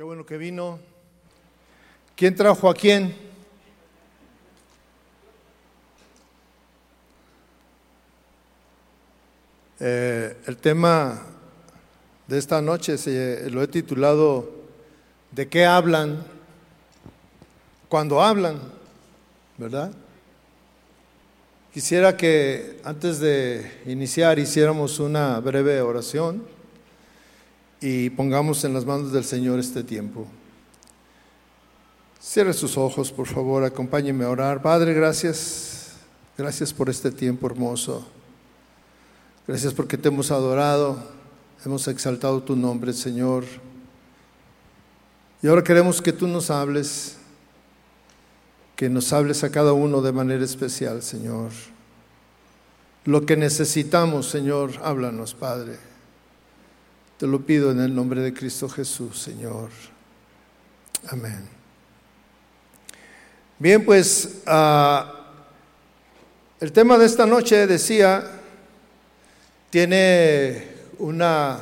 Qué bueno que vino. ¿Quién trajo a quién? Eh, el tema de esta noche se, lo he titulado ¿De qué hablan cuando hablan? ¿Verdad? Quisiera que antes de iniciar hiciéramos una breve oración y pongamos en las manos del Señor este tiempo. Cierre sus ojos, por favor, acompáñeme a orar. Padre, gracias. Gracias por este tiempo hermoso. Gracias porque te hemos adorado, hemos exaltado tu nombre, Señor. Y ahora queremos que tú nos hables, que nos hables a cada uno de manera especial, Señor. Lo que necesitamos, Señor, háblanos, Padre. Te lo pido en el nombre de Cristo Jesús, Señor. Amén. Bien, pues ah, el tema de esta noche, decía, tiene una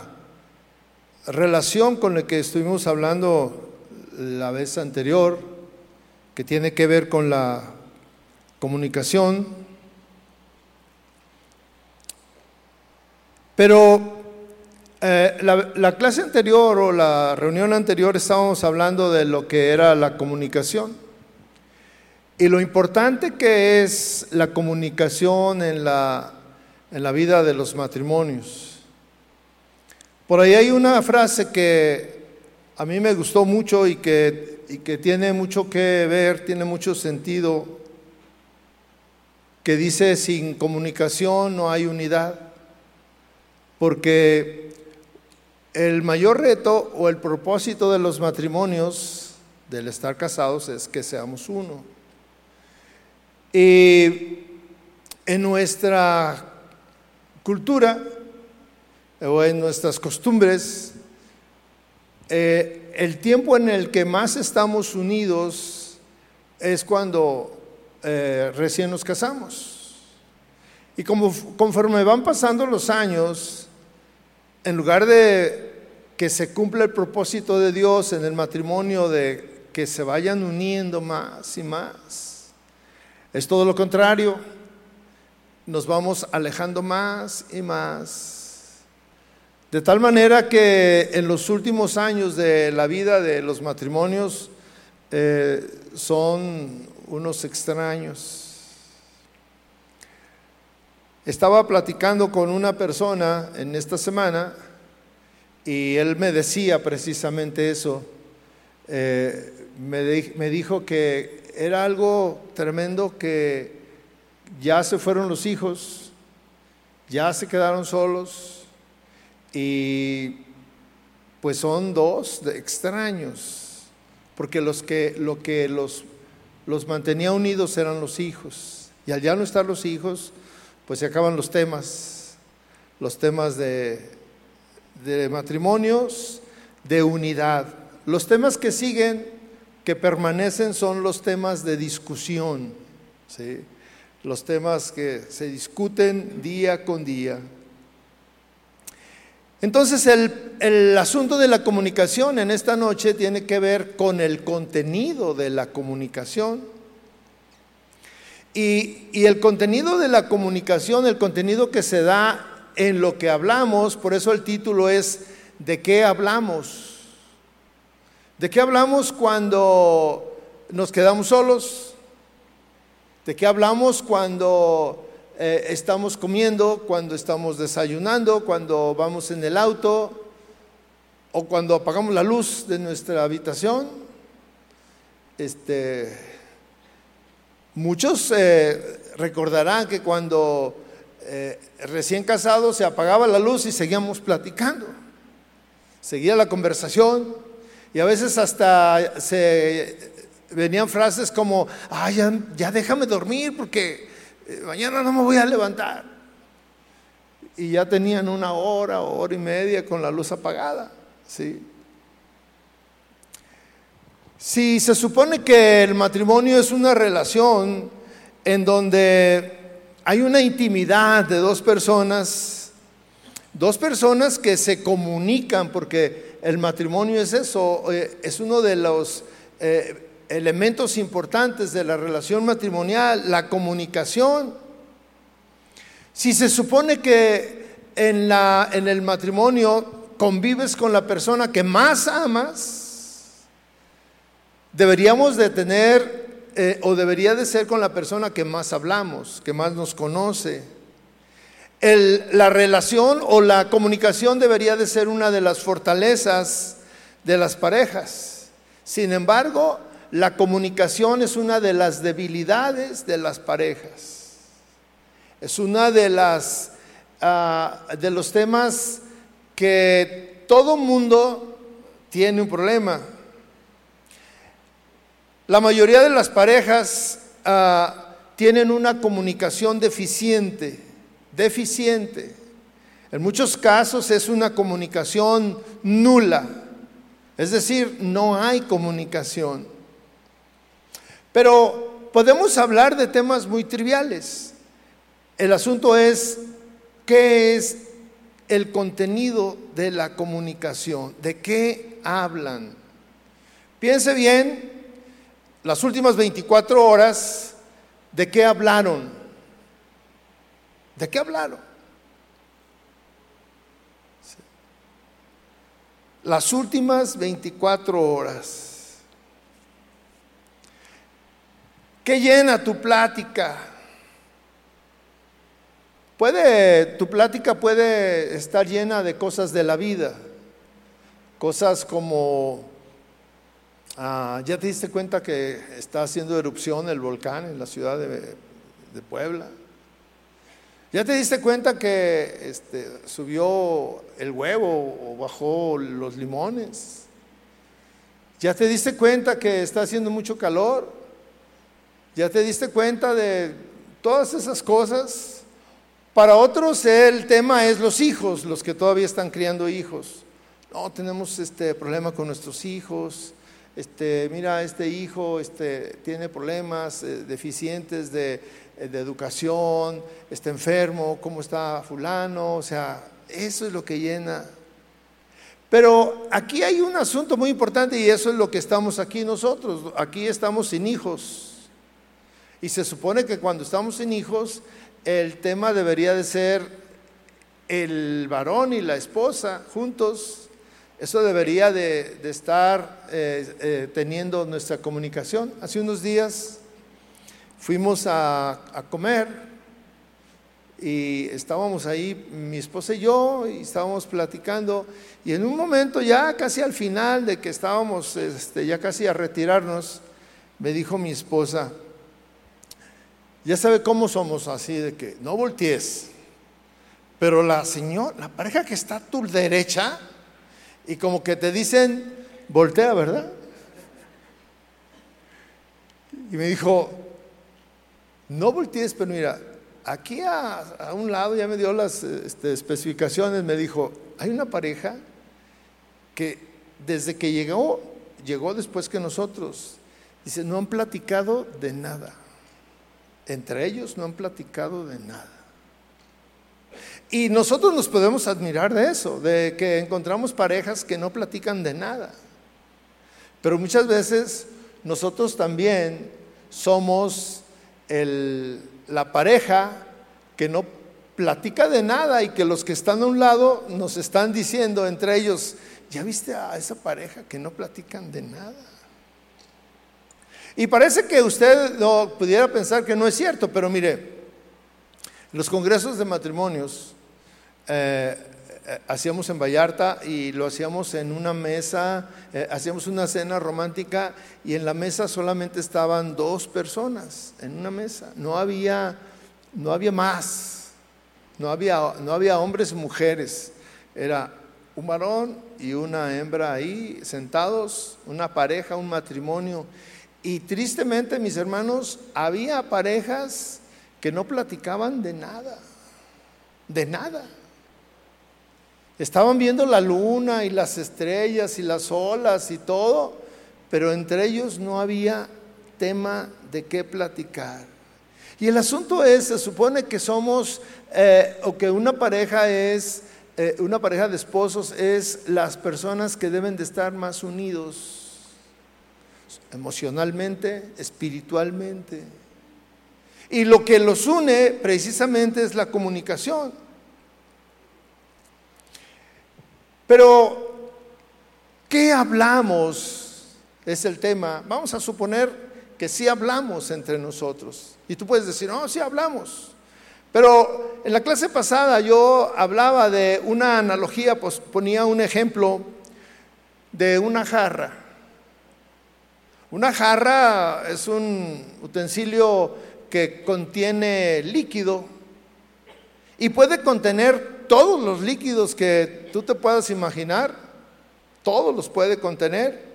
relación con el que estuvimos hablando la vez anterior, que tiene que ver con la comunicación. Pero eh, la, clase anterior o la reunión anterior estábamos hablando de lo que era la comunicación y lo importante que es la comunicación en la, en la vida de los matrimonios. Por ahí hay una frase que a mí me gustó mucho y que, y que tiene mucho que ver, tiene mucho sentido, que dice, sin comunicación no hay unidad, porque el mayor reto o el propósito de los matrimonios, del estar casados, es que seamos uno. Y en nuestra cultura o en nuestras costumbres, eh, el tiempo en el que más estamos unidos es cuando eh, recién nos casamos. Y como, conforme van pasando los años, en lugar de que se cumpla el propósito de Dios en el matrimonio de que se vayan uniendo más y más. Es todo lo contrario. Nos vamos alejando más y más. De tal manera que en los últimos años de la vida de los matrimonios eh, son unos extraños. Estaba platicando con una persona en esta semana y él me decía precisamente eso. Eh, me, dijo que era algo tremendo que ya se fueron los hijos, ya se quedaron solos y pues son dos extraños, porque los que, lo que los, los mantenía unidos eran los hijos. Y al ya no estar los hijos, pues se acaban los temas, los temas de de matrimonios, de unidad. Los temas que siguen, que permanecen, son los temas de discusión, ¿sí? los temas que se discuten día con día. Entonces el, asunto de la comunicación en esta noche tiene que ver con el contenido de la comunicación. Y, el contenido de la comunicación, el contenido que se da en lo que hablamos, por eso el título es ¿De qué hablamos? ¿De qué hablamos cuando nos quedamos solos? ¿De qué hablamos cuando eh, estamos comiendo, cuando estamos desayunando, cuando vamos en el auto o cuando apagamos la luz de nuestra habitación? Este, muchos eh, recordarán que cuando eh, recién casados se apagaba la luz y seguíamos platicando. Seguía la conversación y a veces hasta se venían frases como, ay, ya, déjame dormir porque eh, mañana no me voy a levantar. Y ya tenían una hora hora y media con la luz apagada. ¿sí? Si se supone que el matrimonio es una relación en donde hay una intimidad de dos personas, dos personas que se comunican, porque el matrimonio es eso, eh, es uno de los eh, elementos importantes de la relación matrimonial, la comunicación. Si se supone que en, la, en el matrimonio convives con la persona que más amas, deberíamos de tener eh, o debería de ser con la persona que más hablamos, que más nos conoce. la relación o la comunicación debería de ser una de las fortalezas de las parejas. Sin embargo, la comunicación es una de las debilidades de las parejas. Es una de las ah, de los temas que todo mundo tiene un problema. La mayoría de las parejas ah, tienen una comunicación deficiente, deficiente. En muchos casos es una comunicación nula, es decir, no hay comunicación. Pero podemos hablar de temas muy triviales. El asunto es qué es el contenido de la comunicación, de qué hablan. Piense bien las últimas 24 horas, ¿de qué hablaron? ¿De qué hablaron? Las últimas 24 horas. ¿Qué llena tu plática? Puede, tu plática puede estar llena de cosas de la vida, cosas como Ah, ¿Ya te diste cuenta que está haciendo erupción el volcán en la ciudad de, Puebla? ¿Ya te diste cuenta que este, subió el huevo o bajó los limones? ¿Ya te diste cuenta que está haciendo mucho calor? ¿Ya te diste cuenta de todas esas cosas? Para otros el tema es los hijos, los que todavía están criando hijos. No, tenemos este problema con nuestros hijos, este, mira, este hijo este, tiene problemas eh, deficientes de, eh, de, educación, está enfermo, ¿cómo está fulano? O sea, eso es lo que llena. Pero aquí hay un asunto muy importante y eso es lo que estamos aquí nosotros. Aquí estamos sin hijos. Y se supone que cuando estamos sin hijos, el tema debería de ser el varón y la esposa juntos eso debería de, estar eh, eh, teniendo nuestra comunicación. Hace unos días fuimos a, comer y estábamos ahí, mi esposa y yo, y estábamos platicando, y en un momento ya casi al final de que estábamos este, ya casi a retirarnos, me dijo mi esposa, ya sabe cómo somos así, de que no voltees, pero la señora, la pareja que está a tu derecha, y como que te dicen, voltea, ¿verdad? Y me dijo, no voltees, pero mira, aquí a, un lado ya me dio las este, especificaciones, me dijo, hay una pareja que desde que llegó, llegó después que nosotros, dice, no han platicado de nada. Entre ellos no han platicado de nada. Y nosotros nos podemos admirar de eso, de que encontramos parejas que no platican de nada. Pero muchas veces nosotros también somos la pareja que no platica de nada y que los que están a un lado nos están diciendo entre ellos, ¿ya viste a esa pareja que no platican de nada? Y parece que usted no pudiera pensar que no es cierto, pero mire, los congresos de matrimonios eh, eh, hacíamos en Vallarta y lo hacíamos en una mesa, eh, hacíamos una cena romántica y en la mesa solamente estaban dos personas, en una mesa, no había, no había más, no había, no había hombres y mujeres, era un varón y una hembra ahí sentados, una pareja, un matrimonio. Y tristemente, mis hermanos, había parejas que no platicaban de nada, de nada. Estaban viendo la luna y las estrellas y las olas y todo, pero entre ellos no había tema de qué platicar. Y el asunto es, se supone que somos, eh, o que una pareja es eh, una pareja de esposos es las personas que deben de estar más unidos emocionalmente, espiritualmente. Y lo que los une precisamente es la comunicación. Pero, ¿qué hablamos? Es el tema. Vamos a suponer que sí hablamos entre nosotros. Y tú puedes decir, no, sí hablamos. Pero en la clase pasada yo hablaba de una analogía, pues ponía un ejemplo de una jarra. Una jarra es un utensilio que contiene líquido y puede contener todos los líquidos que tú te puedas imaginar, todos los puede contener.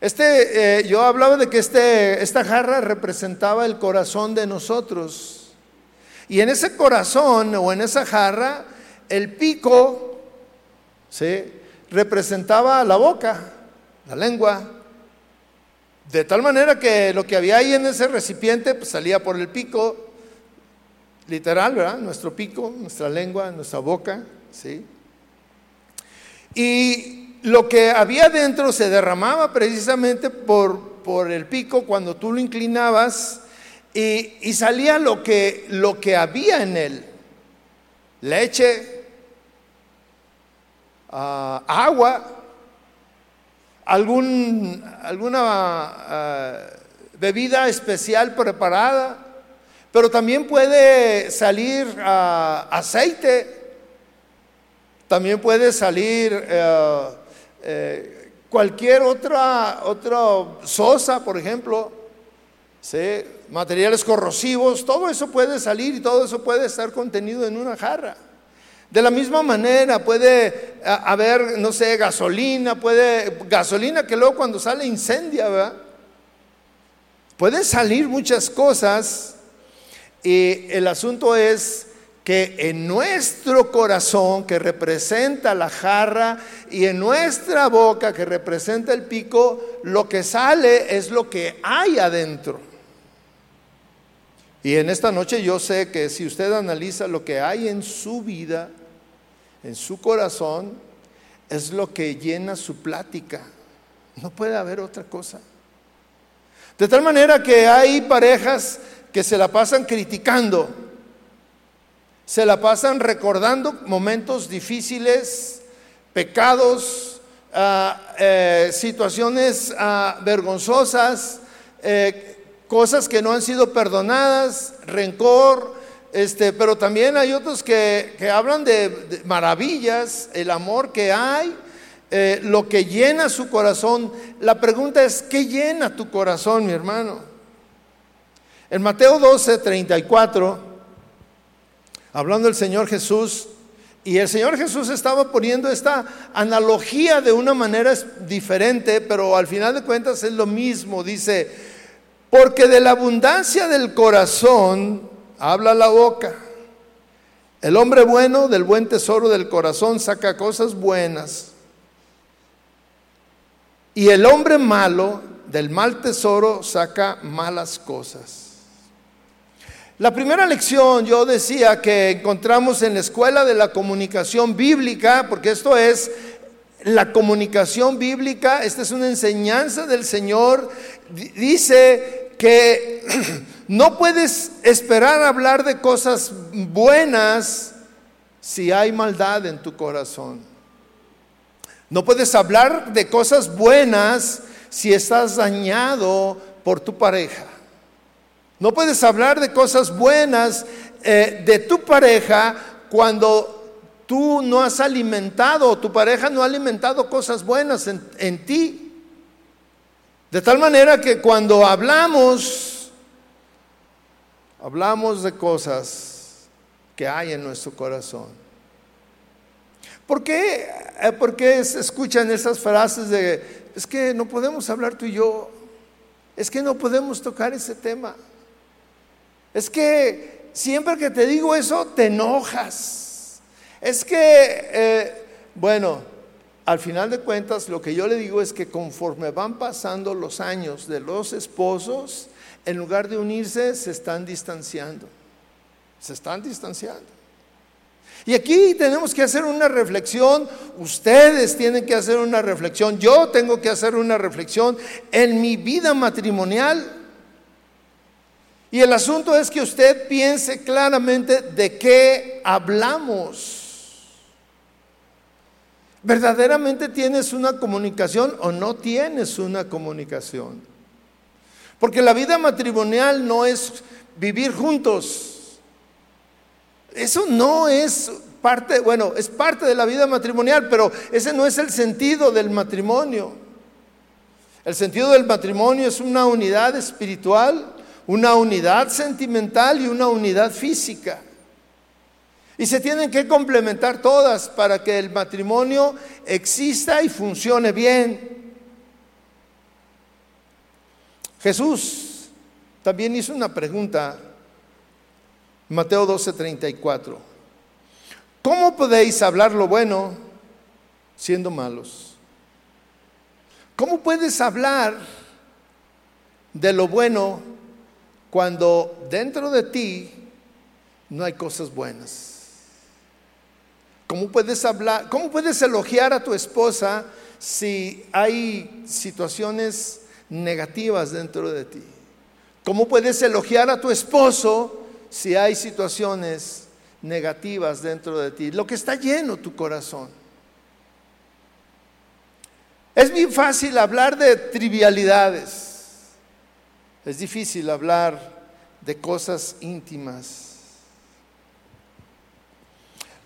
Este, eh, yo hablaba de que este, esta jarra representaba el corazón de nosotros. Y en ese corazón o en esa jarra, el pico ¿sí? representaba la boca, la lengua. De tal manera que lo que había ahí en ese recipiente pues, salía por el pico, literal, ¿verdad? Nuestro pico, nuestra lengua, nuestra boca, ¿sí? Y lo que había dentro se derramaba precisamente por, por el pico cuando tú lo inclinabas y, salía lo que, lo que había en él. Leche, ah, agua, algún, alguna ah, bebida especial preparada, pero también puede salir ah, aceite, también puede salir eh, eh, cualquier otra, otra sosa, por ejemplo. materiales corrosivos, todo eso puede salir y todo eso puede estar contenido en una jarra. De la misma manera puede haber, no sé, gasolina, puede, gasolina que luego cuando sale incendia, ¿verdad? Pueden salir muchas cosas y el asunto es que en nuestro corazón, que representa la jarra, y en nuestra boca, que representa el pico, lo que sale es lo que hay adentro. Y en esta noche yo sé que si usted analiza lo que hay en su vida, en su corazón, es lo que llena su plática. No puede haber otra cosa. De tal manera que hay parejas que se la pasan criticando, se la pasan recordando momentos difíciles, pecados, ah, eh, situaciones ah, vergonzosas, eh, cosas que no han sido perdonadas, rencor, este, pero también hay otros que, hablan de, maravillas, el amor que hay, eh, lo que llena su corazón. La pregunta es, ¿qué llena tu corazón, mi hermano? En Mateo 12, 34, hablando el Señor Jesús, y el Señor Jesús estaba poniendo esta analogía de una manera diferente, pero al final de cuentas es lo mismo. Dice, porque de la abundancia del corazón habla la boca. El hombre bueno del buen tesoro del corazón saca cosas buenas. Y el hombre malo del mal tesoro saca malas cosas. La primera lección yo decía que encontramos en la escuela de la comunicación bíblica, porque esto es la comunicación bíblica, esta es una enseñanza del Señor, dice que no puedes esperar hablar de cosas buenas si hay maldad en tu corazón. No puedes hablar de cosas buenas si estás dañado por tu pareja. No puedes hablar de cosas buenas eh, de tu pareja cuando tú no has alimentado, tu pareja no ha alimentado cosas buenas en, en ti. De tal manera que cuando hablamos, hablamos de cosas que hay en nuestro corazón. ¿Por qué, eh, ¿Por qué se escuchan esas frases de, es que no podemos hablar tú y yo, es que no podemos tocar ese tema? Es que siempre que te digo eso, te enojas. Es que, eh, bueno, al final de cuentas, lo que yo le digo es que conforme van pasando los años de los esposos, en lugar de unirse, se están distanciando. Se están distanciando. Y aquí tenemos que hacer una reflexión, ustedes tienen que hacer una reflexión, yo tengo que hacer una reflexión en mi vida matrimonial. Y el asunto es que usted piense claramente de qué hablamos. ¿Verdaderamente tienes una comunicación o no tienes una comunicación? Porque la vida matrimonial no es vivir juntos. Eso no es parte, bueno, es parte de la vida matrimonial, pero ese no es el sentido del matrimonio. El sentido del matrimonio es una unidad espiritual una unidad sentimental y una unidad física. Y se tienen que complementar todas para que el matrimonio exista y funcione bien. Jesús también hizo una pregunta, Mateo 12:34. ¿Cómo podéis hablar lo bueno siendo malos? ¿Cómo puedes hablar de lo bueno cuando dentro de ti no hay cosas buenas. ¿Cómo puedes hablar, cómo puedes elogiar a tu esposa si hay situaciones negativas dentro de ti? ¿Cómo puedes elogiar a tu esposo si hay situaciones negativas dentro de ti? Lo que está lleno tu corazón. Es muy fácil hablar de trivialidades. Es difícil hablar de cosas íntimas.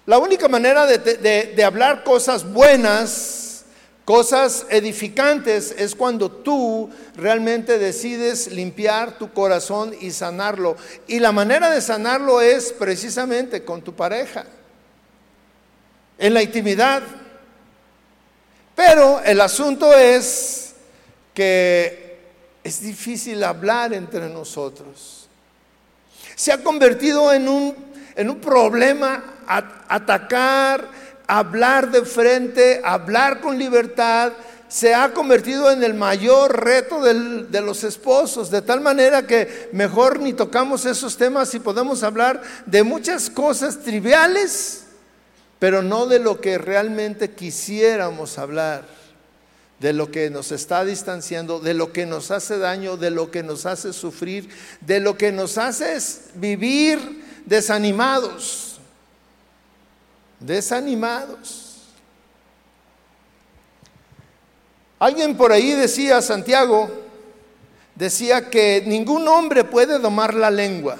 La única manera de, hablar cosas buenas, cosas edificantes, es cuando tú realmente decides limpiar tu corazón y sanarlo. Y la manera de sanarlo es precisamente con tu pareja, en la intimidad. Pero el asunto es que es difícil hablar entre nosotros. Se ha convertido en un, en un problema atacar, hablar de frente, hablar con libertad. Se ha convertido en el mayor reto de los esposos, de tal manera que mejor ni tocamos esos temas y podemos hablar de muchas cosas triviales, pero no de lo que realmente quisiéramos hablar de lo que nos está distanciando, de lo que nos hace daño, de lo que nos hace sufrir, de lo que nos hace vivir desanimados, desanimados. Alguien por ahí decía, Santiago, decía que ningún hombre puede domar la lengua.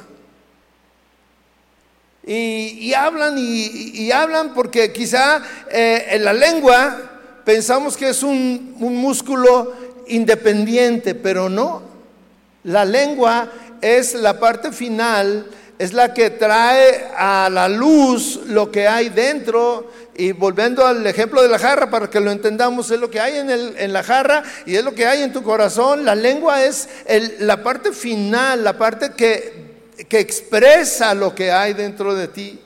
Y, hablan y, hablan porque quizá eh, en la lengua pensamos que es un, músculo independiente, pero no. La lengua es la parte final, es la que trae a la luz lo que hay dentro. Y volviendo al ejemplo de la jarra, para que lo entendamos, es lo que hay en, en la jarra y es lo que hay en tu corazón. La lengua es la parte final, la parte que, que expresa lo que hay dentro de ti.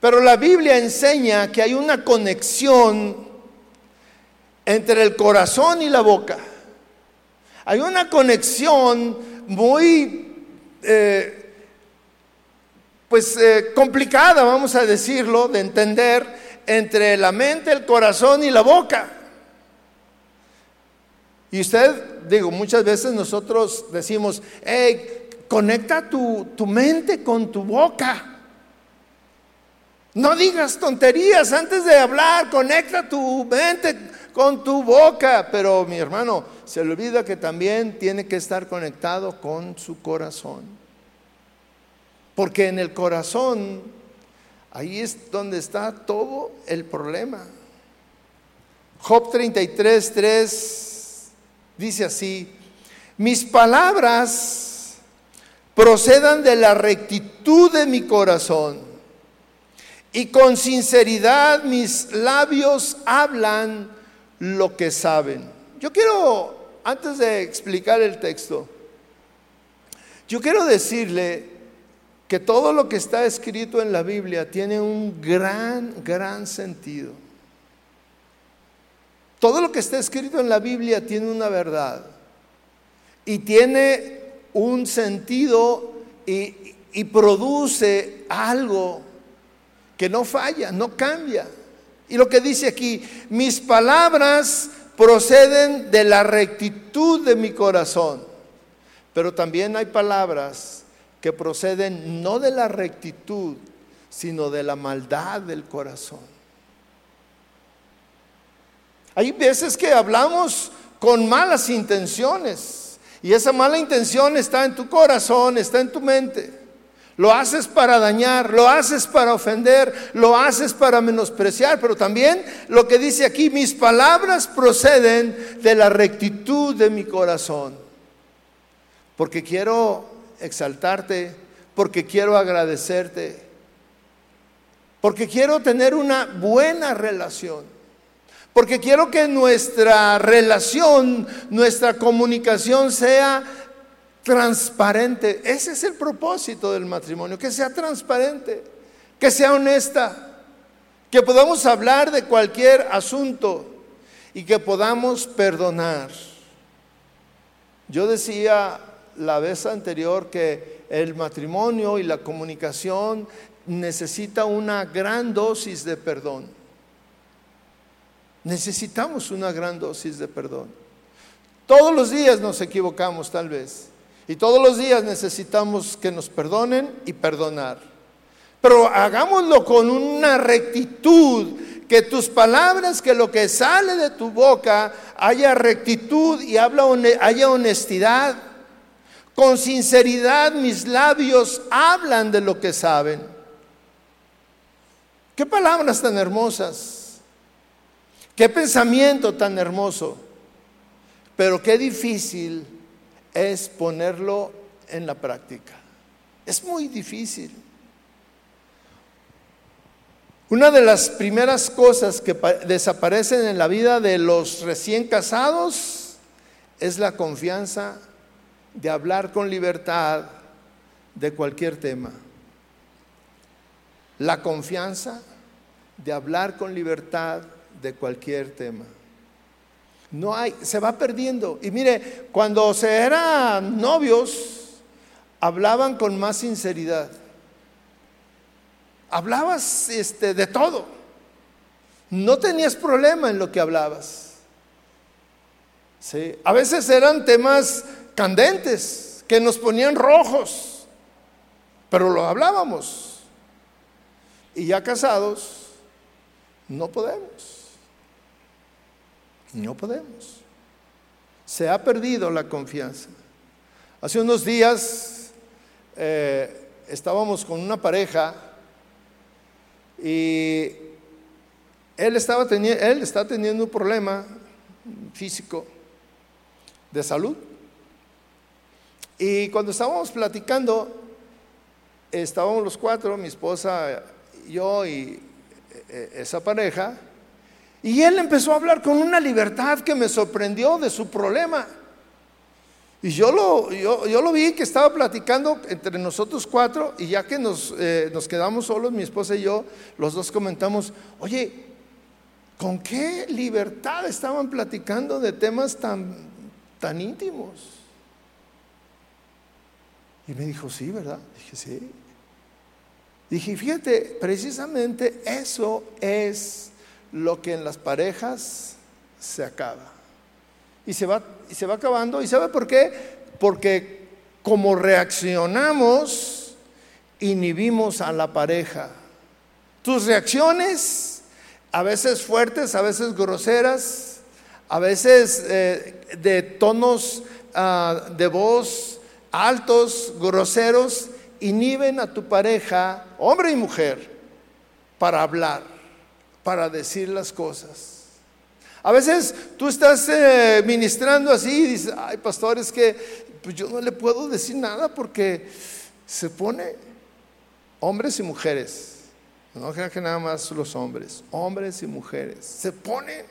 Pero la Biblia enseña que hay una conexión entre el corazón y la boca. Hay una conexión muy, eh, pues, eh, complicada, vamos a decirlo, de entender entre la mente, el corazón y la boca. Y usted, digo, muchas veces nosotros decimos, hey, conecta tu, tu mente con tu boca. No digas tonterías antes de hablar, conecta tu mente con tu boca, pero mi hermano, se le olvida que también tiene que estar conectado con su corazón. Porque en el corazón, ahí es donde está todo el problema. Job 33, 3 dice así, mis palabras procedan de la rectitud de mi corazón y con sinceridad mis labios hablan lo que saben. Yo quiero, antes de explicar el texto, yo quiero decirle que todo lo que está escrito en la Biblia tiene un gran, gran sentido. Todo lo que está escrito en la Biblia tiene una verdad y tiene un sentido y, produce algo que no falla, no cambia. Y lo que dice aquí, mis palabras proceden de la rectitud de mi corazón, pero también hay palabras que proceden no de la rectitud, sino de la maldad del corazón. Hay veces que hablamos con malas intenciones y esa mala intención está en tu corazón, está en tu mente. Lo haces para dañar, lo haces para ofender, lo haces para menospreciar, pero también lo que dice aquí, mis palabras proceden de la rectitud de mi corazón. Porque quiero exaltarte, porque quiero agradecerte, porque quiero tener una buena relación, porque quiero que nuestra relación, nuestra comunicación sea transparente. Ese es el propósito del matrimonio, que sea transparente, que sea honesta, que podamos hablar de cualquier asunto y que podamos perdonar. Yo decía la vez anterior que el matrimonio y la comunicación necesita una gran dosis de perdón. Necesitamos una gran dosis de perdón. Todos los días nos equivocamos tal vez. Y todos los días necesitamos que nos perdonen y perdonar. Pero hagámoslo con una rectitud, que tus palabras, que lo que sale de tu boca haya rectitud y haya honestidad. Con sinceridad mis labios hablan de lo que saben. Qué palabras tan hermosas. Qué pensamiento tan hermoso. Pero qué difícil es ponerlo en la práctica. Es muy difícil. Una de las primeras cosas que desaparecen en la vida de los recién casados es la confianza de hablar con libertad de cualquier tema. La confianza de hablar con libertad de cualquier tema. No hay, se va perdiendo. Y mire, cuando se eran novios, hablaban con más sinceridad. Hablabas este, de todo. No tenías problema en lo que hablabas. ¿Sí? A veces eran temas candentes que nos ponían rojos, pero lo hablábamos. Y ya casados, no podemos. No podemos. Se ha perdido la confianza. Hace unos días eh, estábamos con una pareja y él, estaba él está teniendo un problema físico de salud. Y cuando estábamos platicando, estábamos los cuatro, mi esposa, yo y eh, esa pareja, y él empezó a hablar con una libertad que me sorprendió de su problema. Y yo lo, yo, lo vi que estaba platicando entre nosotros cuatro y ya que nos, eh, nos quedamos solos, mi esposa y yo, los dos comentamos, oye, ¿con qué libertad estaban platicando de temas tan, tan íntimos? Y me dijo, sí, ¿verdad? Dije, sí. Dije, fíjate, precisamente eso es lo que en las parejas se acaba. Y se va, y se va acabando. ¿Y sabe por qué? Porque como reaccionamos, inhibimos a la pareja. Tus reacciones, a veces fuertes, a veces groseras, a veces eh, de tonos ah, de voz altos, groseros, inhiben a tu pareja, hombre y mujer, para hablar para decir las cosas. A veces tú estás eh, ministrando así y dices, ay pastor, es que pues yo no le puedo decir nada porque se pone hombres y mujeres. No crean que nada más los hombres, hombres y mujeres. Se pone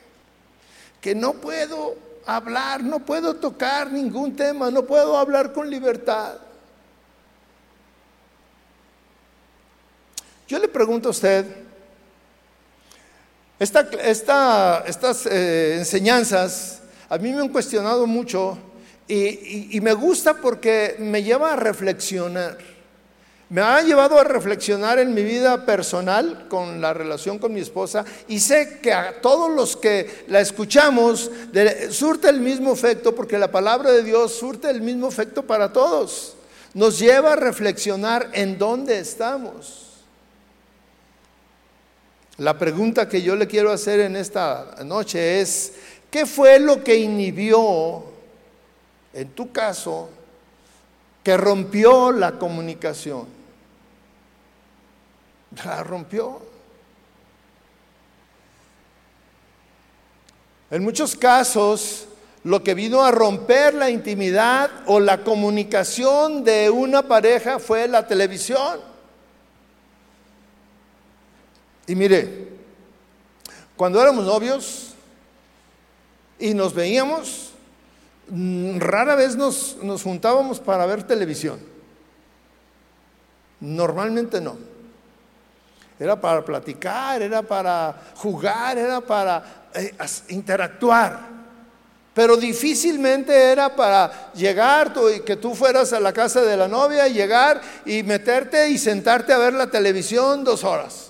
que no puedo hablar, no puedo tocar ningún tema, no puedo hablar con libertad. Yo le pregunto a usted, estas eh, enseñanzas a mí me han cuestionado mucho y, me gusta porque me lleva a reflexionar. Me ha llevado a reflexionar en mi vida personal con la relación con mi esposa y sé que a todos los que la escuchamos surte el mismo efecto porque la palabra de Dios surte el mismo efecto para todos. Nos lleva a reflexionar en dónde estamos. La pregunta que yo le quiero hacer en esta noche es, ¿qué fue lo que inhibió, en tu caso, que rompió la comunicación? La rompió. En muchos casos, lo que vino a romper la intimidad o la comunicación de una pareja fue la televisión. Y mire, cuando éramos novios y nos veíamos, mm, rara vez nos, nos juntábamos para ver televisión. Normalmente no. Era para platicar, era para jugar, era para eh, interactuar. Pero difícilmente era para llegar y que tú fueras a la casa de la novia y llegar y meterte y sentarte a ver la televisión dos horas.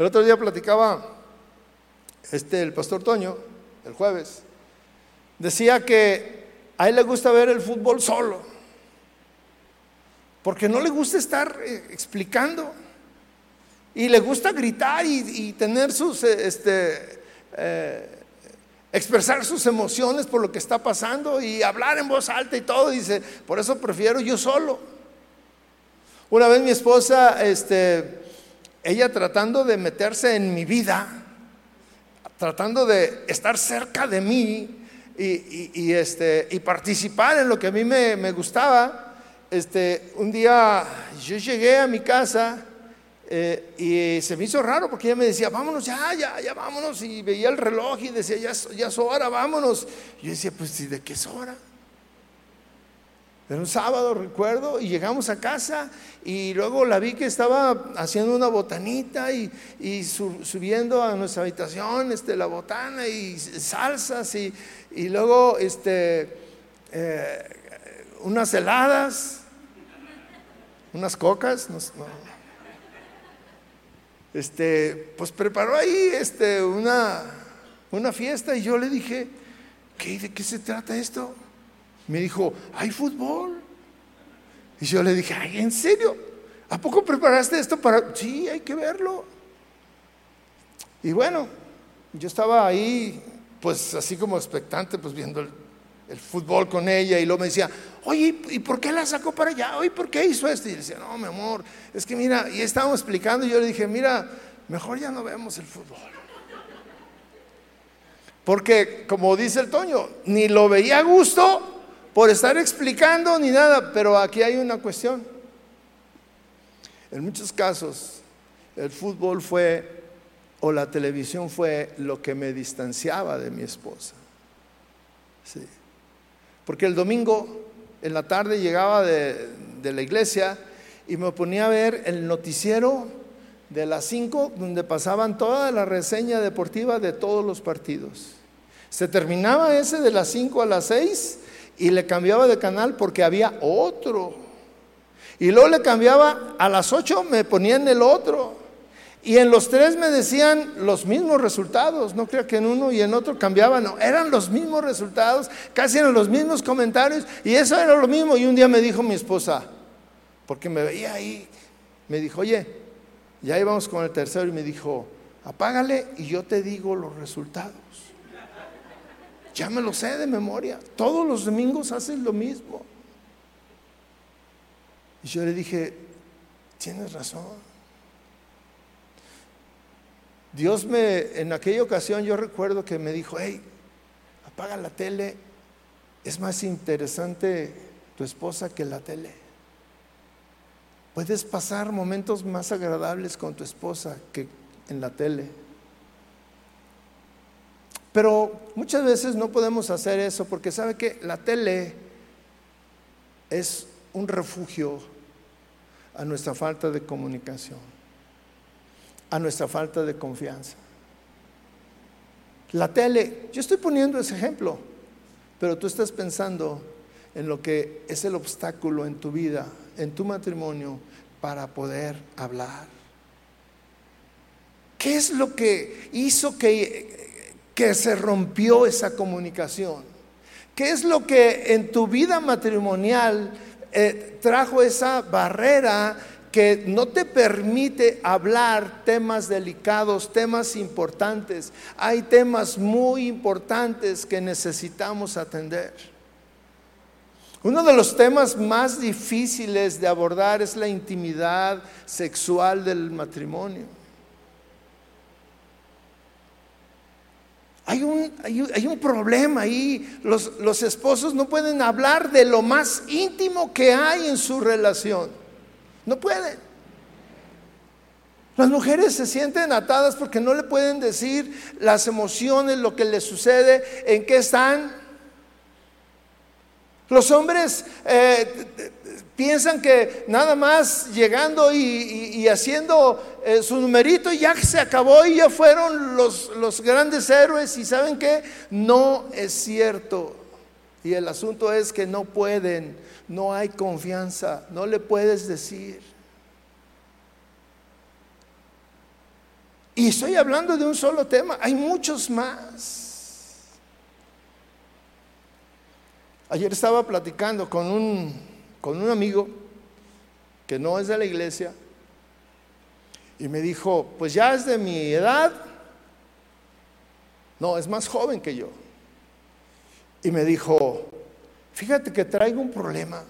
El otro día platicaba este, el pastor Toño, el jueves, decía que a él le gusta ver el fútbol solo, porque no le gusta estar eh, explicando y le gusta gritar y, tener sus, eh, este, eh, expresar sus emociones por lo que está pasando y hablar en voz alta y todo. Dice, por eso prefiero yo solo. Una vez mi esposa, este, ella tratando de meterse en mi vida, tratando de estar cerca de mí y, este, y participar en lo que a mí me, gustaba. Este, un día yo llegué a mi casa eh, y se me hizo raro porque ella me decía, vámonos ya, ya, ya, vámonos. Y veía el reloj y decía, ya, ya es hora, vámonos. Yo decía, pues, ¿de qué es hora? Era un sábado, recuerdo, y llegamos a casa y luego la vi que estaba haciendo una botanita y, subiendo a nuestra habitación este, la botana y salsas y, luego este, eh, unas heladas, unas cocas. Este, pues preparó ahí este, una, una fiesta y yo le dije, ¿qué, ¿de qué se trata esto? Me dijo, ¿hay fútbol? Y yo le dije, ay, ¿en serio? ¿A poco preparaste esto para...? Sí, hay que verlo. Y bueno, yo estaba ahí, pues así como expectante, pues viendo el, fútbol con ella y luego me decía, oye, ¿y por qué la sacó para allá? Oye, ¿por qué hizo esto? Y decía, no, mi amor, es que mira, y estábamos explicando y yo le dije, mira, mejor ya no vemos el fútbol. Porque, como dice el Toño, ni lo veía a gusto, por estar explicando ni nada, pero aquí hay una cuestión. En muchos casos, el fútbol fue o la televisión fue lo que me distanciaba de mi esposa. Sí. Porque el domingo en la tarde llegaba de, de la iglesia y me ponía a ver el noticiero de las 5 donde pasaban toda la reseña deportiva de todos los partidos. Se terminaba ese de las 5 a las 6 y le cambiaba de canal porque había otro. Y luego le cambiaba a las 8, me ponían el otro. Y en los tres me decían los mismos resultados. No creo que en uno y en otro cambiaban. No, eran los mismos resultados, casi eran los mismos comentarios. Y eso era lo mismo. Y un día me dijo mi esposa, porque me veía ahí, me dijo, oye, ya íbamos con el tercero. Y me dijo, apágale y yo te digo los resultados. Ya me lo sé de memoria. Todos los domingos hacen lo mismo. Y yo le dije, tienes razón. Dios me, en aquella ocasión yo recuerdo que me dijo, hey, apaga la tele, es más interesante tu esposa que la tele. Puedes pasar momentos más agradables con tu esposa que en la tele. Pero muchas veces no podemos hacer eso porque sabe que la tele es un refugio a nuestra falta de comunicación, a nuestra falta de confianza. La tele, yo estoy poniendo ese ejemplo, pero tú estás pensando en lo que es el obstáculo en tu vida, en tu matrimonio, para poder hablar. ¿Qué es lo que hizo que, que se rompió esa comunicación? ¿Qué es lo que en tu vida matrimonial eh, trajo esa barrera que no te permite hablar temas delicados, temas importantes. Hay temas muy importantes que necesitamos atender. Uno de los temas más difíciles de abordar es la intimidad sexual del matrimonio. Hay un, hay un, problema ahí. Los, los esposos no pueden hablar de lo más íntimo que hay en su relación. No pueden. Las mujeres se sienten atadas porque no le pueden decir las emociones, lo que les sucede, en qué están. Los hombres eh, piensan que nada más llegando y, haciendo eh, su numerito ya se acabó y ya fueron los, los grandes héroes y saben que no es cierto. Y el asunto es que no pueden no hay confianza, no le puedes decir. Y estoy hablando de un solo tema, hay muchos más. Ayer estaba platicando con un, con un amigo que no es de la iglesia y me dijo, pues ya es de mi edad, no, es más joven que yo. Y me dijo, fíjate que traigo un problema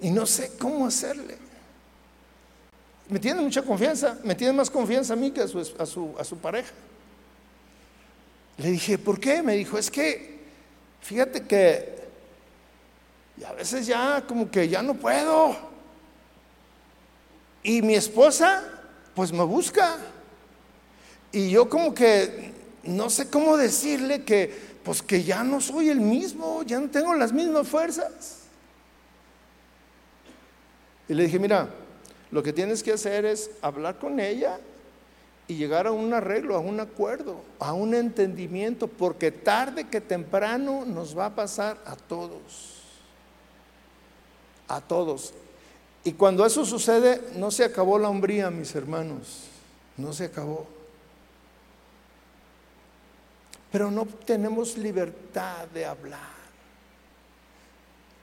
y no sé cómo hacerle. Me tiene mucha confianza, me tiene más confianza a mí que a su, a su, a su pareja. Le dije, ¿por qué? Me dijo, es que, fíjate que a veces ya como que ya no puedo. Y mi esposa, pues me busca. Y yo como que no sé cómo decirle que pues que ya no soy el mismo, ya no tengo las mismas fuerzas. Y le dije, mira, lo que tienes que hacer es hablar con ella y llegar a un arreglo, a un acuerdo, a un entendimiento, porque tarde que temprano nos va a pasar a todos. A todos. Y cuando eso sucede, no se acabó la hombría, mis hermanos. No se acabó pero no tenemos libertad de hablar.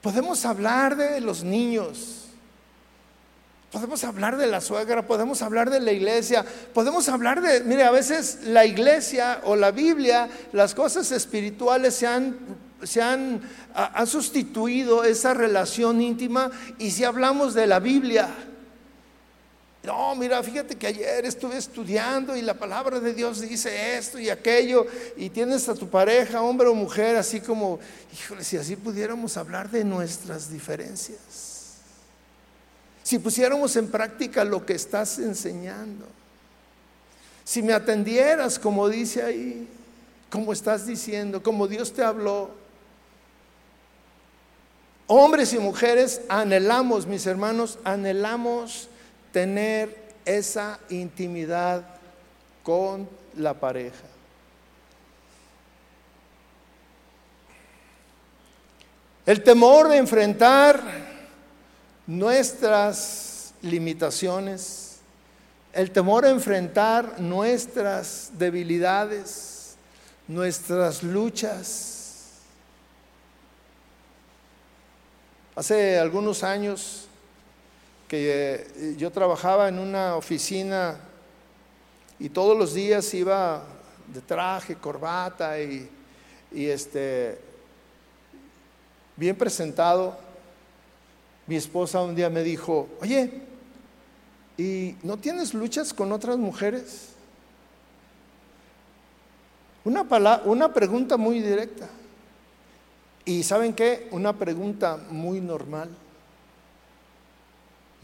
Podemos hablar de los niños, podemos hablar de la suegra, podemos hablar de la iglesia, podemos hablar de, mire, a veces la iglesia o la Biblia, las cosas espirituales se han, se han, han sustituido esa relación íntima y si hablamos de la Biblia, no, mira, fíjate que ayer estuve estudiando y la palabra de Dios dice esto y aquello, y tienes a tu pareja, hombre o mujer, así como, híjole, si así pudiéramos hablar de nuestras diferencias, si pusiéramos en práctica lo que estás enseñando, si me atendieras como dice ahí, como estás diciendo, como Dios te habló. Hombres y mujeres anhelamos, mis hermanos, anhelamos tener esa intimidad con la pareja. El temor de enfrentar nuestras limitaciones, el temor a enfrentar nuestras debilidades, nuestras luchas. Hace algunos años que eh, yo trabajaba en una oficina y todos los días iba de traje, corbata y, este, bien presentado. Mi esposa un día me dijo, oye, ¿y no tienes luchas con otras mujeres? Una, una pregunta muy directa. Y ¿saben qué? Una pregunta muy normal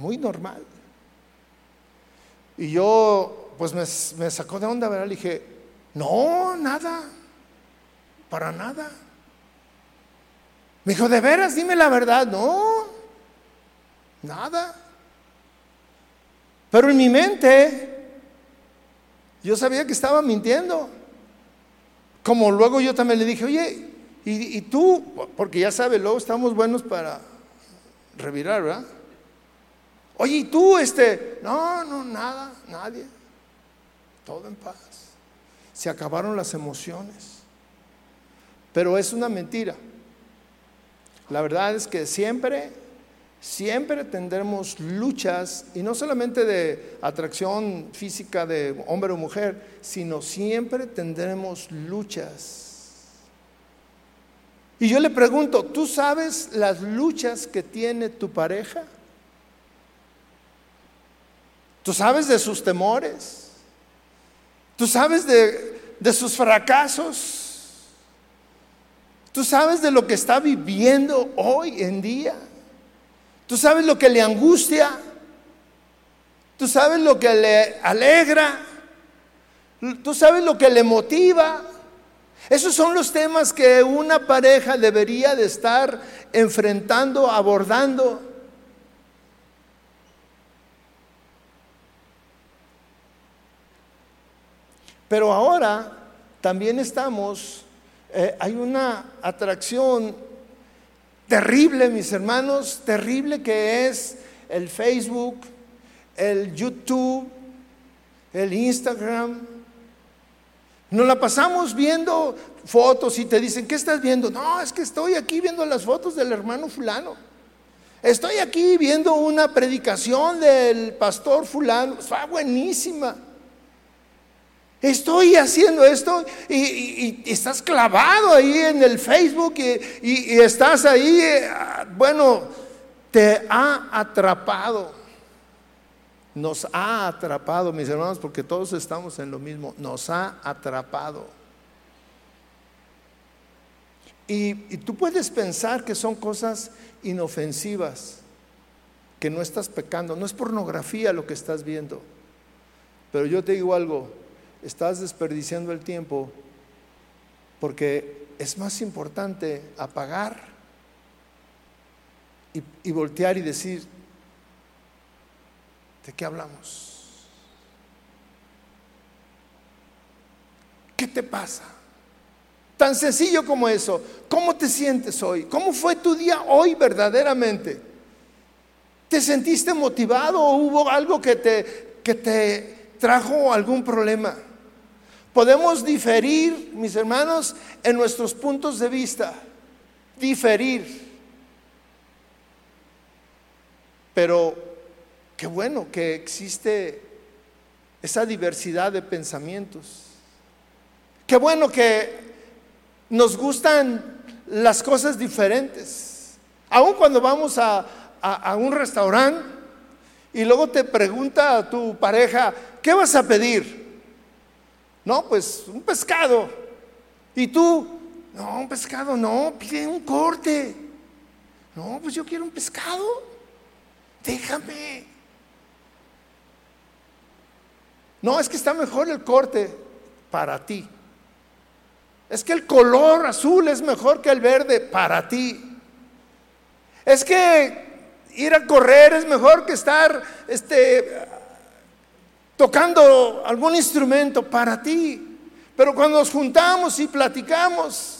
muy normal. Y yo, pues me, sacó de onda, ¿verdad? Le dije, no, nada, para nada. Me dijo, ¿de veras? Dime la verdad. No, nada. Pero en mi mente, yo sabía que estaba mintiendo. Como luego yo también le dije, oye, Y, tú, porque ya sabes, luego estamos buenos para revirar, ¿verdad? Oye, ¿y tú, este? No, no, nada, nadie. Todo en paz. Se acabaron las emociones. Pero es una mentira. La verdad es que siempre, siempre tendremos luchas, y no solamente de atracción física de hombre o mujer, sino siempre tendremos luchas. Y yo le pregunto, ¿tú sabes las luchas que tiene tu pareja? ¿Tú sabes de sus temores? ¿Tú sabes de, de sus fracasos? Tú sabes de lo que está viviendo hoy en día. Tú sabes lo que le angustia. Tú sabes lo que le alegra. Tú sabes lo que le motiva. Esos son los temas que una pareja debería de estar enfrentando, abordando. Pero ahora también estamos eh, hay una atracción terrible, mis hermanos, terrible que es el Facebook, el YouTube, el Instagram. Nos la pasamos viendo fotos y te dicen, ¿qué estás viendo? No, es que estoy aquí viendo las fotos del hermano fulano. Estoy aquí viendo una predicación del pastor fulano. Está buenísima estoy haciendo esto y, estás clavado ahí en el Facebook y, estás ahí, eh, bueno, te ha atrapado. Nos ha atrapado, mis hermanos, porque todos estamos en lo mismo. Nos ha atrapado. Y, tú puedes pensar que son cosas inofensivas, que no estás pecando. No es pornografía lo que estás viendo. Pero yo te digo algo, estás desperdiciando el tiempo porque es más importante apagar y, voltear y decir, ¿de qué hablamos? ¿Qué te pasa? Tan sencillo como eso. ¿Cómo te sientes hoy? ¿Cómo fue tu día hoy verdaderamente? ¿Te sentiste motivado o hubo algo que te, que te trajo algún problema? Podemos diferir, mis hermanos, en nuestros puntos de vista, diferir. Pero qué bueno que existe esa diversidad de pensamientos. Qué bueno que nos gustan las cosas diferentes. Aun cuando vamos a, un restaurante y luego te pregunta tu pareja, ¿qué vas a pedir? No, pues un pescado. ¿Y tú? No, un pescado no, pide un corte. No, pues yo quiero un pescado. Déjame. No, es que está mejor el corte para ti. Es que el color azul es mejor que el verde para ti. Es que ir a correr es mejor que estar este, tocando algún instrumento para ti. Pero cuando nos juntamos y platicamos,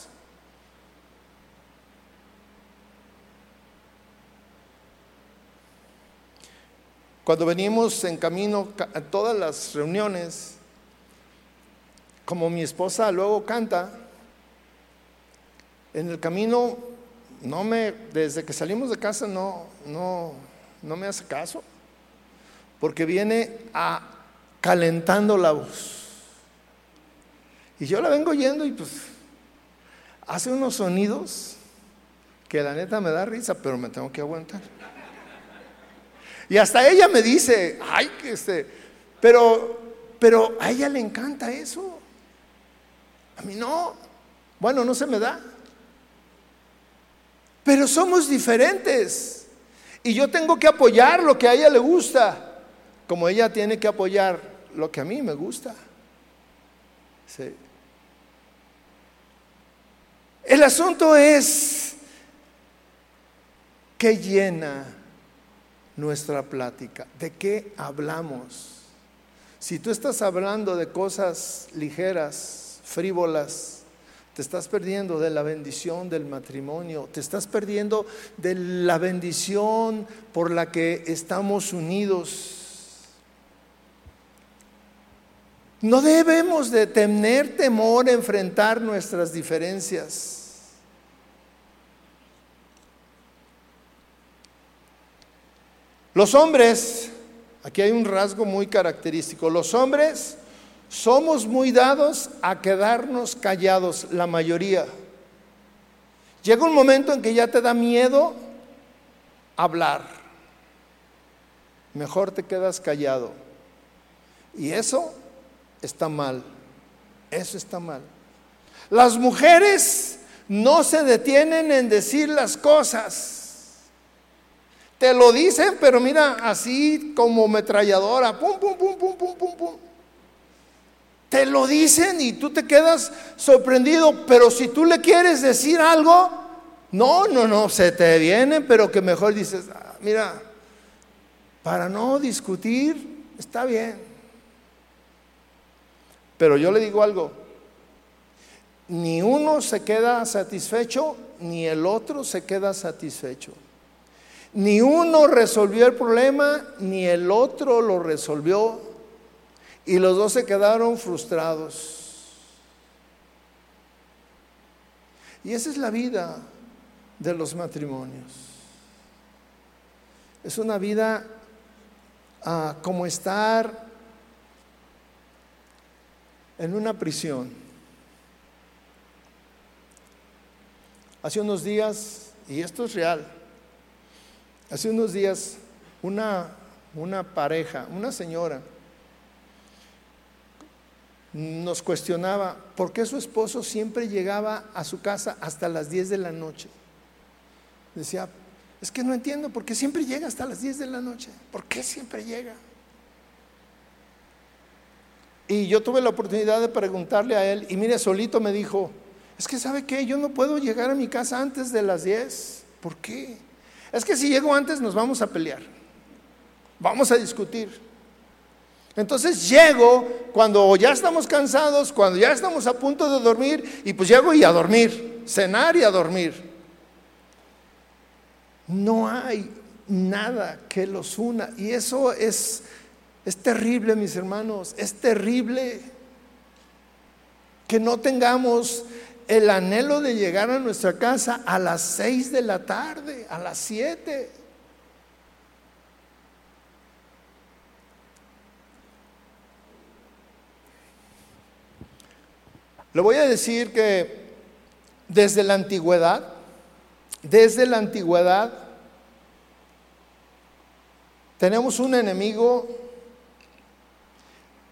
cuando venimos en camino a todas las reuniones, como mi esposa luego canta, en el camino no me, desde que salimos de casa no, no, no me hace caso, porque viene a calentando la voz. Y yo la vengo oyendo y pues hace unos sonidos que la neta me da risa, pero me tengo que aguantar. Y hasta ella me dice, ay, que este, pero, pero a ella le encanta eso. A mí no. Bueno, no se me da. Pero somos diferentes. Y yo tengo que apoyar lo que a ella le gusta como ella tiene que apoyar lo que a mí me gusta. El asunto es que llena nuestra plática, de qué hablamos. Si tú estás hablando de cosas ligeras, frívolas, Te estás perdiendo de la bendición del matrimonio, te estás perdiendo de la bendición por la que estamos unidos. No debemos de tener temor a enfrentar nuestras diferencias. Los hombres, aquí hay un rasgo muy característico, los hombres somos muy dados a quedarnos callados, la mayoría. Llega un momento en que ya te da miedo hablar. Mejor te quedas callado. Y eso está mal. Eso está mal. Las mujeres no se detienen en decir las cosas. Te lo dicen, pero mira, así como metralladora, pum, pum, pum, pum, pum, pum, pum. Te lo dicen y tú te quedas sorprendido, pero si tú le quieres decir algo, no, no, no, se te viene, pero que mejor dices, ah, mira, para no discutir, está bien. Pero yo le digo algo, ni uno se queda satisfecho, ni el otro se queda satisfecho. Ni uno resolvió el problema, ni el otro lo resolvió y los dos se quedaron frustrados. Y esa es la vida de los matrimonios. Es una vida ah, como estar en una prisión. Hace unos días, y esto es real, hace unos días una, una pareja, una señora, nos cuestionaba por qué su esposo siempre llegaba a su casa hasta las 10 de la noche. Decía, es que no entiendo por qué siempre llega hasta las 10 de la noche. ¿Por qué siempre llega? Y yo tuve la oportunidad de preguntarle a él y mire, solito me dijo, es que sabe qué, yo no puedo llegar a mi casa antes de las 10. ¿Por qué? Es que si llego antes nos vamos a pelear. Vamos a discutir. Entonces llego cuando ya estamos cansados, cuando ya estamos a punto de dormir, y pues llego y a dormir, cenar y a dormir. No hay nada que los una. Y eso es, es terrible, mis hermanos, es terrible que no tengamos el anhelo de llegar a nuestra casa a las seis de la tarde, a las siete. Le voy a decir que desde la antigüedad, desde la antigüedad, tenemos un enemigo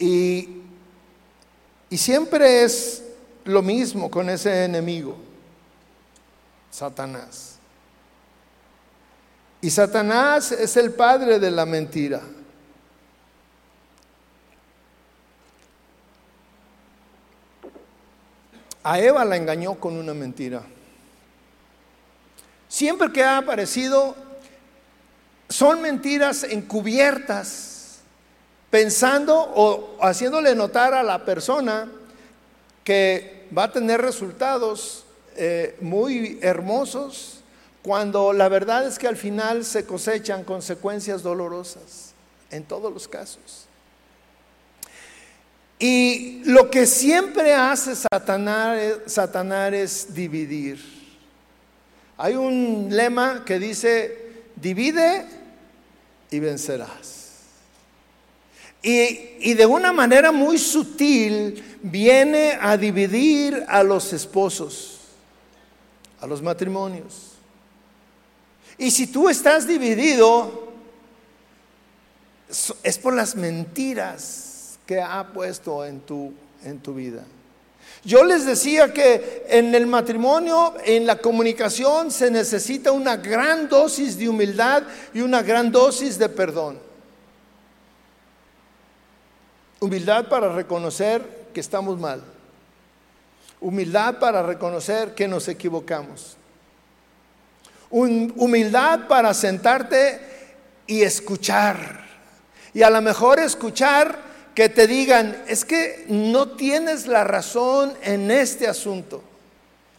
y, y siempre es lo mismo con ese enemigo, Satanás. Y Satanás es el padre de la mentira. A Eva la engañó con una mentira. Siempre que ha aparecido, son mentiras encubiertas, pensando o haciéndole notar a la persona que va a tener resultados eh, muy hermosos, cuando la verdad es que al final se cosechan consecuencias dolorosas, en todos los casos. Y lo que siempre hace Satanás, es dividir. Hay un lema que dice, divide y vencerás. Y, de una manera muy sutil viene a dividir a los esposos, a los matrimonios. Y si tú estás dividido, es por las mentiras que ha puesto en tu, en tu vida. Yo les decía que en el matrimonio, en la comunicación, se necesita una gran dosis de humildad y una gran dosis de perdón. Humildad para reconocer que estamos mal. Humildad para reconocer que nos equivocamos. Humildad para sentarte y escuchar. Y a lo mejor escuchar que te digan, es que no tienes la razón en este asunto.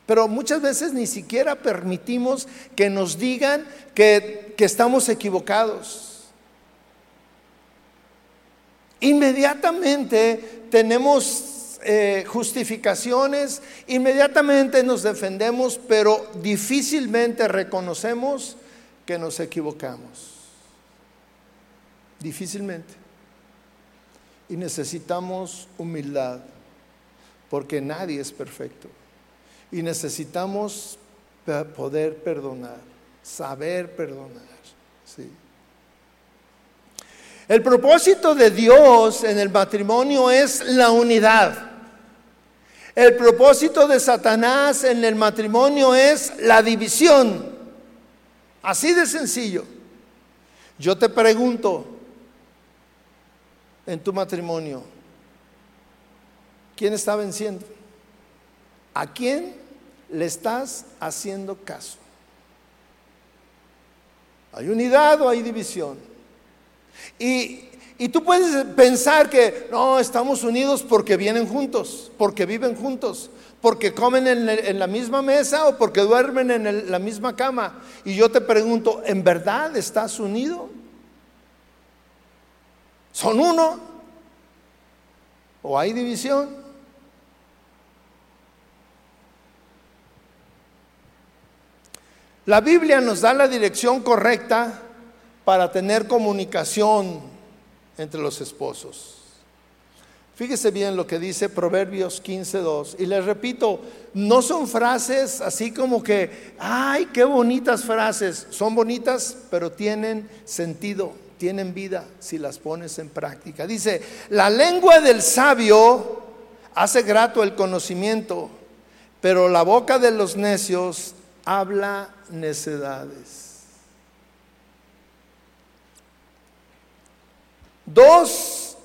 Pero muchas veces ni siquiera permitimos que nos digan que, que estamos equivocados. Inmediatamente tenemos eh, justificaciones, inmediatamente nos defendemos, pero difícilmente reconocemos que nos equivocamos. Difícilmente. Y necesitamos humildad, porque nadie es perfecto. Y necesitamos poder perdonar, saber perdonar. El propósito de Dios en el matrimonio es la unidad. El propósito de Satanás en el matrimonio es la división. Así de sencillo. Yo te pregunto, en tu matrimonio, ¿quién está venciendo? ¿A quién le estás haciendo caso? ¿Hay unidad o hay división? Y, tú puedes pensar que no, estamos unidos porque vienen juntos, porque viven juntos, porque comen en, la misma mesa o porque duermen en la misma cama. Y yo te pregunto, ¿en verdad estás unido? ¿Son uno? ¿O hay división? La Biblia nos da la dirección correcta para tener comunicación entre los esposos. Fíjese bien lo que dice Proverbios 15.2. Y les repito, no son frases así como que, ay, qué bonitas frases. Son bonitas, pero tienen sentido, tienen vida si las pones en práctica. Dice, la lengua del sabio hace grato el conocimiento, pero la boca de los necios habla necedades. Dos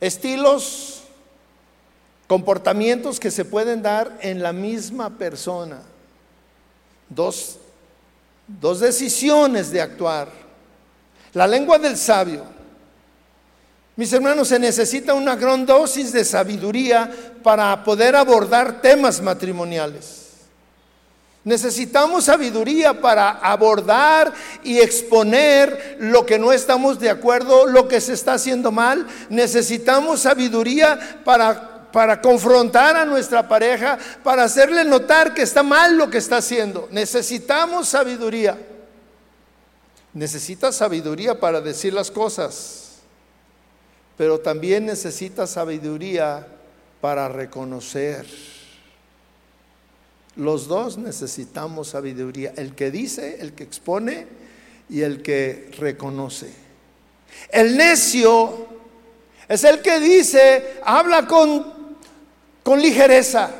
estilos, comportamientos que se pueden dar en la misma persona. Dos, dos decisiones de actuar. La lengua del sabio. Mis hermanos, se necesita una gran dosis de sabiduría para poder abordar temas matrimoniales. Necesitamos sabiduría para abordar y exponer lo que no estamos de acuerdo, lo que se está haciendo mal. Necesitamos sabiduría para, para confrontar a nuestra pareja, para hacerle notar que está mal lo que está haciendo. Necesitamos sabiduría. Necesitas sabiduría para decir las cosas, pero también necesitas sabiduría para reconocer los dos necesitamos sabiduría, el que dice, el que expone y el que reconoce. El necio es el que dice, habla con, con ligereza,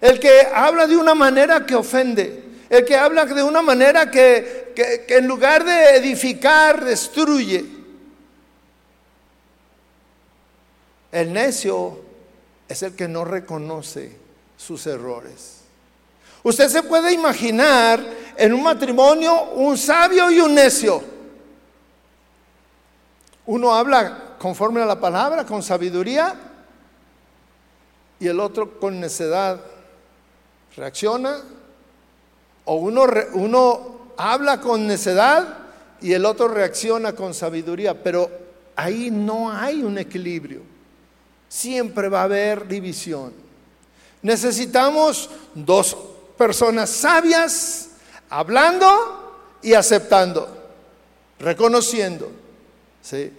el que habla de una manera que ofende, el que habla de una manera que, que en lugar de edificar, destruye. El necio es el que no reconoce sus errores. Usted se puede imaginar en un matrimonio un sabio y un necio. Uno habla conforme a la palabra, con sabiduría, y el otro con necedad. Reacciona. O uno, uno habla con necedad y el otro reacciona con sabiduría. Pero ahí no hay un equilibrio. Siempre va a haber división. Necesitamos dos personas sabias hablando y aceptando, reconociendo. ¿sí?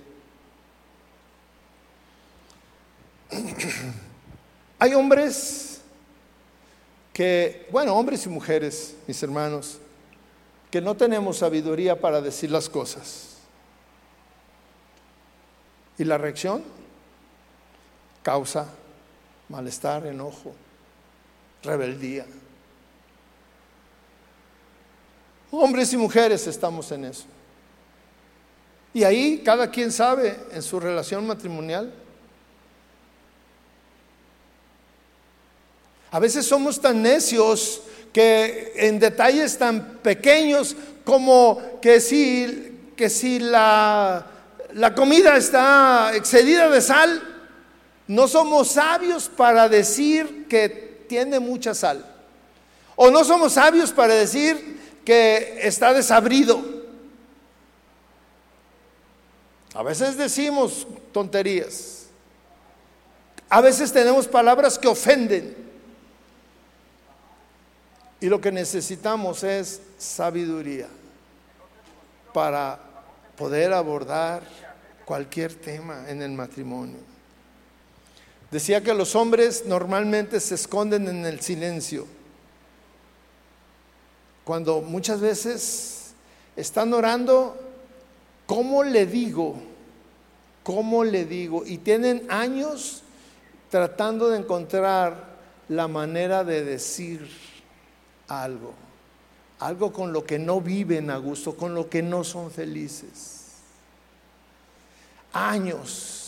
Hay hombres que, bueno, hombres y mujeres, mis hermanos, que no tenemos sabiduría para decir las cosas. ¿Y la reacción? Causa malestar, enojo, rebeldía. Hombres y mujeres estamos en eso. Y ahí cada quien sabe en su relación matrimonial. A veces somos tan necios que en detalles tan pequeños como que si, que si la, la comida está excedida de sal, no somos sabios para decir que tiene mucha sal. O no somos sabios para decir que está desabrido. A veces decimos tonterías. A veces tenemos palabras que ofenden. Y lo que necesitamos es sabiduría para poder abordar cualquier tema en el matrimonio. Decía que los hombres normalmente se esconden en el silencio, cuando muchas veces están orando, ¿cómo le digo? ¿Cómo le digo? Y tienen años tratando de encontrar la manera de decir algo, algo con lo que no viven a gusto, con lo que no son felices. Años.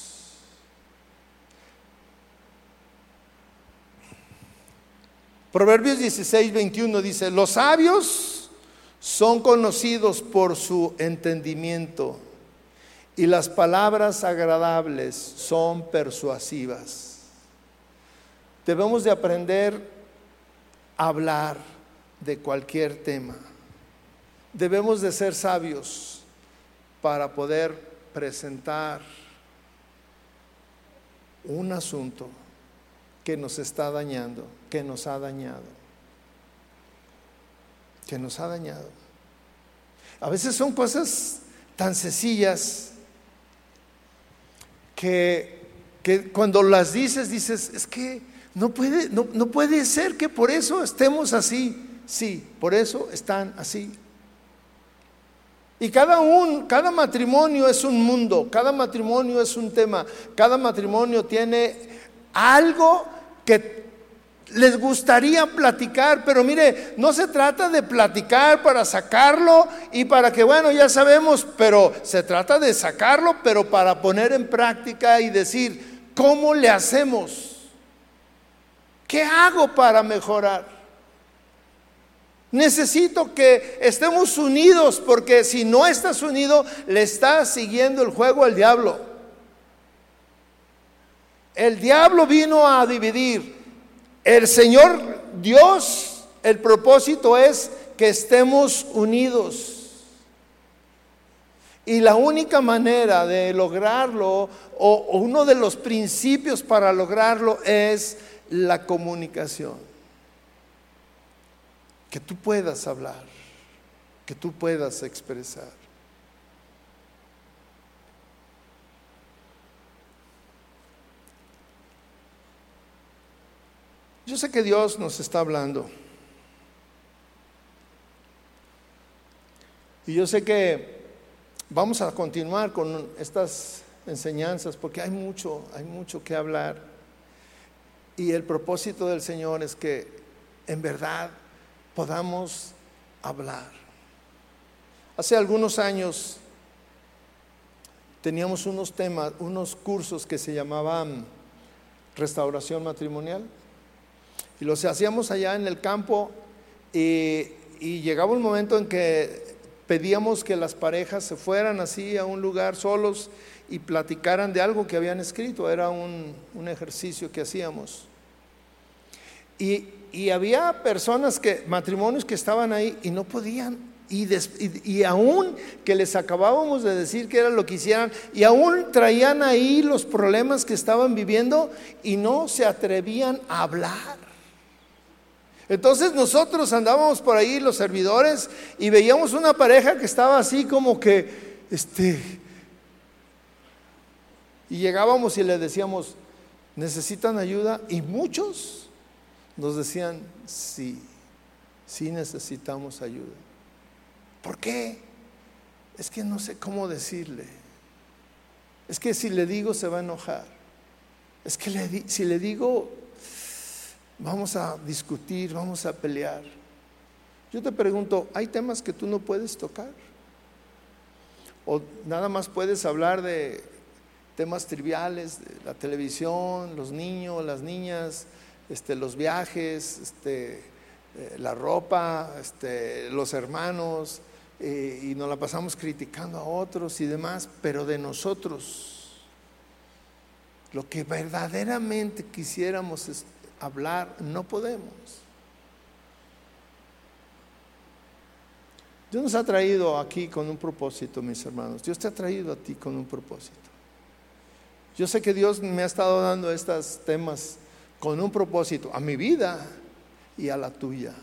Proverbios 16, 21 dice, los sabios son conocidos por su entendimiento y las palabras agradables son persuasivas. Debemos de aprender a hablar de cualquier tema. Debemos de ser sabios para poder presentar un asunto que nos está dañando, que nos ha dañado, que nos ha dañado. A veces son cosas tan sencillas que, que cuando las dices, dices, es que no puede, no, no puede ser que por eso estemos así. Sí, por eso están así. Y cada un, cada matrimonio es un mundo, cada matrimonio es un tema, cada matrimonio tiene algo que les gustaría platicar, pero mire, no se trata de platicar para sacarlo y para que, bueno, ya sabemos, pero se trata de sacarlo, pero para poner en práctica y decir, ¿cómo le hacemos? ¿Qué hago para mejorar? Necesito que estemos unidos porque si no estás unido, le estás siguiendo el juego al diablo. El diablo vino a dividir. El Señor Dios, el propósito es que estemos unidos. Y la única manera de lograrlo, o uno de los principios para lograrlo, es la comunicación. Que tú puedas hablar, que tú puedas expresar. Yo sé que Dios nos está hablando. Y yo sé que vamos a continuar con estas enseñanzas porque hay mucho, hay mucho que hablar. Y el propósito del Señor es que en verdad podamos hablar. Hace algunos años teníamos unos temas, unos cursos que se llamaban restauración matrimonial y los hacíamos allá en el campo y, llegaba un momento en que pedíamos que las parejas se fueran así a un lugar solos y platicaran de algo que habían escrito, era un, un ejercicio que hacíamos. Y, y, había personas que, matrimonios que estaban ahí y no podían, y, y, y, aún que les acabábamos de decir que era lo que hicieran, y aún traían ahí los problemas que estaban viviendo y no se atrevían a hablar. Entonces nosotros andábamos por ahí, los servidores, y veíamos una pareja que estaba así como que, este, y llegábamos y le decíamos, ¿necesitan ayuda? Y muchos nos decían, sí, sí necesitamos ayuda. ¿Por qué? Es que no sé cómo decirle. Es que si le digo se va a enojar. Es que le si le digo vamos a discutir, vamos a pelear. Yo te pregunto, ¿hay temas que tú no puedes tocar? ¿O nada más puedes hablar de temas triviales, la televisión, los niños, las niñas, este, los viajes, este, eh, la ropa, este, los hermanos, eh, y nos la pasamos criticando a otros y demás, pero de nosotros, lo que verdaderamente quisiéramos hablar, no podemos. Dios nos ha traído aquí con un propósito, mis hermanos. Dios te ha traído a ti con un propósito. Yo sé que Dios me ha estado dando estos temas con un propósito a mi vida y a la tuya,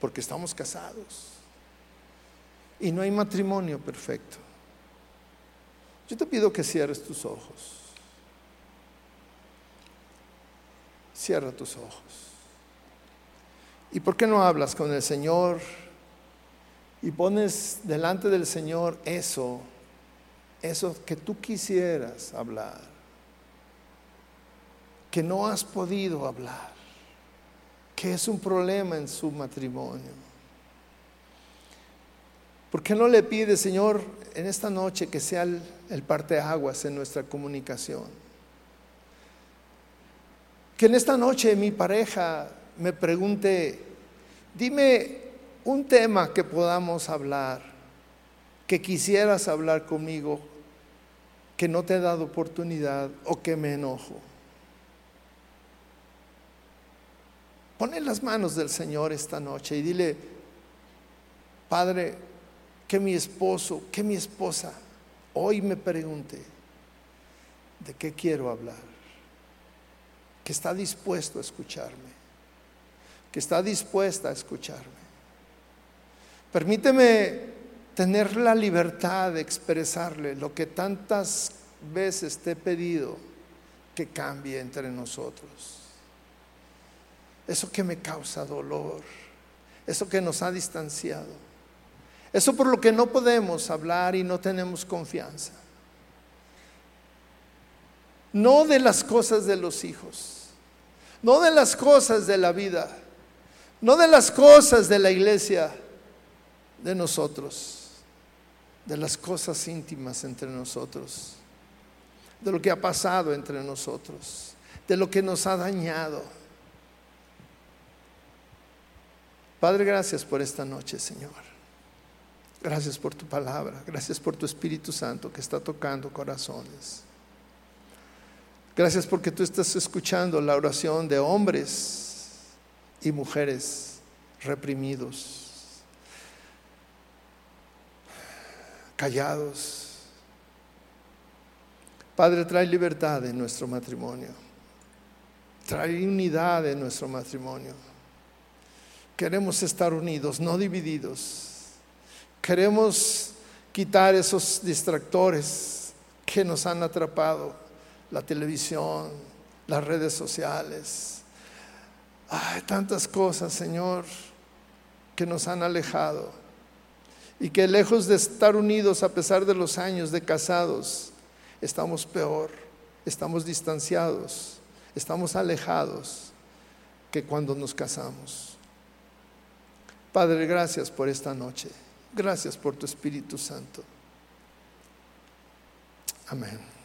porque estamos casados. Y no hay matrimonio perfecto. Yo te pido que cierres tus ojos. Cierra tus ojos. ¿Y por qué no hablas con el Señor y pones delante del Señor eso, eso que tú quisieras hablar, que no has podido hablar, que es un problema en su matrimonio? ¿Por qué no le pide, Señor, en esta noche que sea el parteaguas en nuestra comunicación? Que en esta noche mi pareja me pregunte, dime un tema que podamos hablar, que quisieras hablar conmigo, que no te he dado oportunidad o que me enojo. Pon en las manos del Señor esta noche y dile, Padre, que mi esposo, que mi esposa hoy me pregunte de qué quiero hablar, que está dispuesto a escucharme, que está dispuesta a escucharme. Permíteme tener la libertad de expresarle lo que tantas veces te he pedido que cambie entre nosotros. Eso que me causa dolor, eso que nos ha distanciado eso por lo que no podemos hablar y no tenemos confianza. No de las cosas de los hijos, no de las cosas de la vida, no de las cosas de la iglesia, de nosotros, de las cosas íntimas entre nosotros, de lo que ha pasado entre nosotros, de lo que nos ha dañado. Padre, gracias por esta noche, Señor. Gracias por tu palabra, gracias por tu Espíritu Santo que está tocando corazones. Gracias porque tú estás escuchando la oración de hombres y mujeres reprimidos, callados. Padre, trae libertad en nuestro matrimonio. Trae unidad en nuestro matrimonio. Queremos estar unidos, no divididos. Queremos quitar esos distractores que nos han atrapado, la televisión, las redes sociales. Hay tantas cosas, Señor, que nos han alejado y que lejos de estar unidos a pesar de los años de casados, estamos peor, estamos distanciados, estamos alejados que cuando nos casamos. Padre, gracias por esta noche. Gracias por tu Espíritu Santo. Amén.